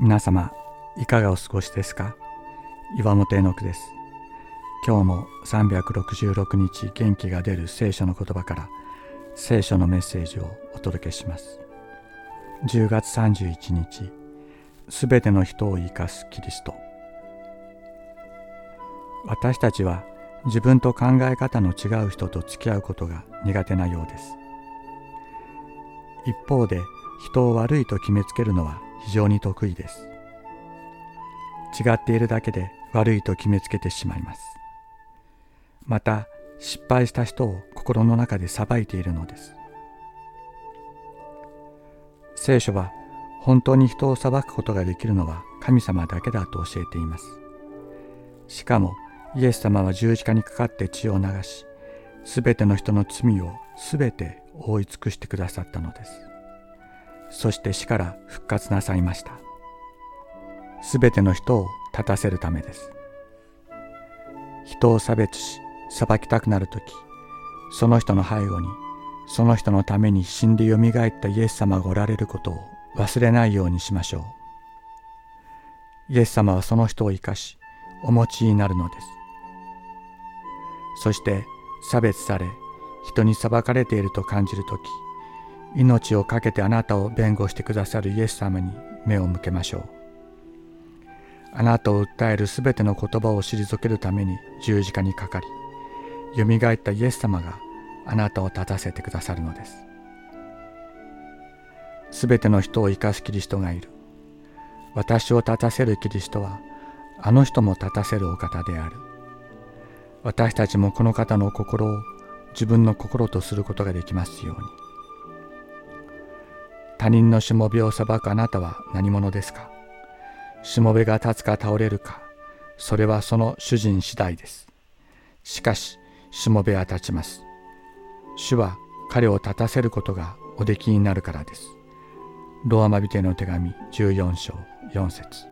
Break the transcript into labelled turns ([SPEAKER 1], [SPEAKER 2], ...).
[SPEAKER 1] 皆様いかがお過ごしですか？岩本絵の句です。今日も366日元気が出る聖書の言葉から聖書のメッセージをお届けします。10月31日すべての人を生かすキリスト。私たちは自分と考え方の違う人と付き合うことが苦手なようです。一方で人を悪いと決めつけるのは非常に得意です。違っているだけで悪いと決めつけてしまいます。また失敗した人を心の中で裁いているのです。聖書は本当に人を裁くことができるのは神様だけだと教えています。しかもイエス様は十字架にかかって血を流しすべての人の罪をすべて覆い尽くしてくださったのです。そして死から復活なさいました。すべての人を立たせるためです。人を差別し裁きたくなるときその人の背後にその人のために死んでよみがえったイエス様がおられることを忘れないようにしましょう。イエス様はその人を生かしお持ちになるのです。そして差別され人に裁かれていると感じるとき命を懸けてあなたを弁護してくださるイエス様に目を向けましょう。あなたを訴えるすべての言葉を退けるために十字架にかかりよみがえったイエス様があなたを立たせてくださるのです。すべての人を生かすキリストがいる。私を立たせるキリストはあの人も立たせるお方である。私たちもこの方の心を自分の心とすることができますように。他人のしもべを裁くあなたは何者ですか？しもべが立つか倒れるか？それはその主人次第です。しかししもべは立ちます。主は彼を立たせることがおできになるからです。ローマ人への手紙14章4節。